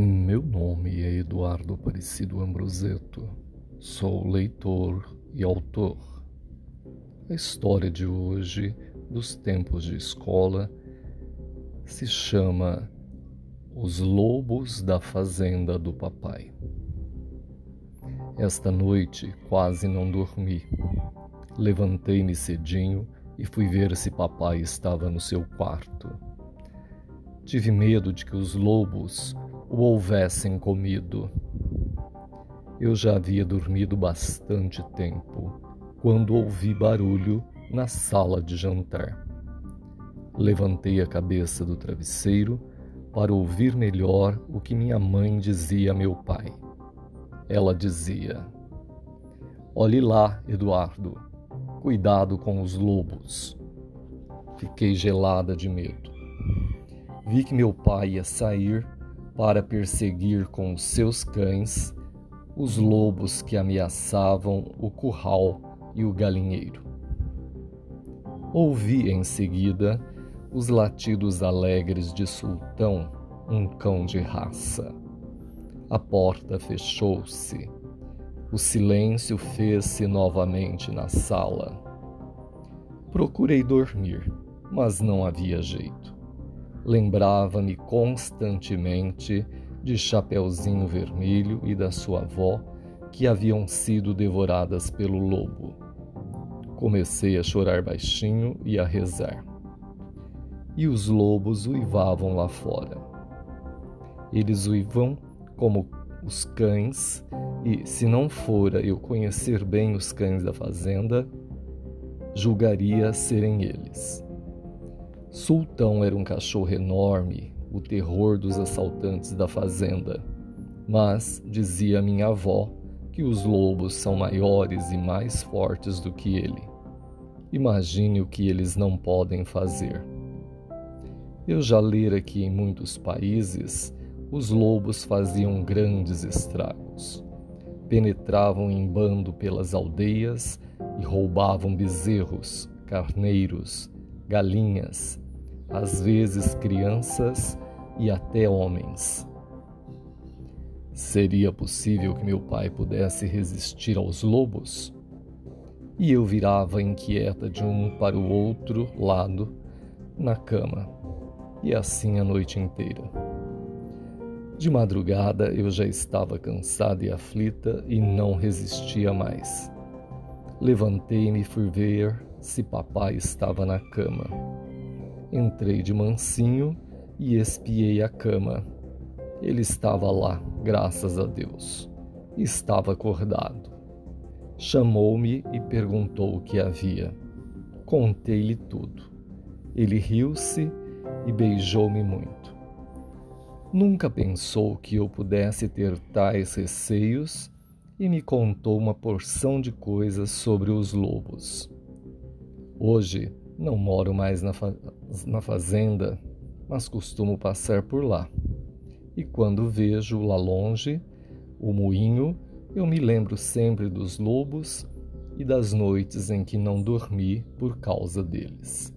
Meu nome é Eduardo Aparecido Ambroseto. Sou leitor e autor. A história de hoje, dos tempos de escola, se chama Os Lobos da Fazenda do Papai. Esta noite quase não dormi. Levantei-me cedinho e fui ver se papai estava no seu quarto. Tive medo de que os lobos o houvessem comido. Eu já havia dormido bastante tempo quando ouvi barulho na sala de jantar. Levantei a cabeça do travesseiro para ouvir melhor o que minha mãe dizia a meu pai. Ela dizia: Olhe lá, Eduardo, cuidado com os lobos. Fiquei gelada de medo. Vi que meu pai ia sair para perseguir com os seus cães os lobos que ameaçavam o curral e o galinheiro. Ouvi em seguida os latidos alegres de Sultão, um cão de raça. A porta fechou-se. O silêncio fez-se novamente na sala. Procurei dormir, mas não havia jeito lembrava-me constantemente de Chapeuzinho Vermelho e da sua avó, que haviam sido devoradas pelo lobo. Comecei a chorar baixinho e a rezar. E os lobos uivavam lá fora. Eles uivam como os cães, e se não fora eu conhecer bem os cães da fazenda, julgaria serem eles. Sultão era um cachorro enorme, o terror dos assaltantes da fazenda. Mas, dizia minha avó, que os lobos são maiores e mais fortes do que ele. Imagine o que eles não podem fazer. Eu já lera que em muitos países os lobos faziam grandes estragos. Penetravam em bando pelas aldeias e roubavam bezerros, carneiros, galinhas, às vezes crianças e até homens. Seria possível que meu pai pudesse resistir aos lobos? E eu virava inquieta de um para o outro lado na cama, e assim a noite inteira. De madrugada eu já estava cansada e aflita e não resistia mais. Levantei-me e fui ver se papai estava na cama. Entrei de mansinho e espiei a cama. Ele estava lá, graças a Deus. Estava acordado. Chamou-me e perguntou o que havia. Contei-lhe tudo. Ele riu-se e beijou-me muito. Nunca pensou que eu pudesse ter tais receios e me contou uma porção de coisas sobre os lobos. Hoje não moro mais na, fa na fazenda, mas costumo passar por lá. E quando vejo lá longe o moinho, eu me lembro sempre dos lobos e das noites em que não dormi por causa deles.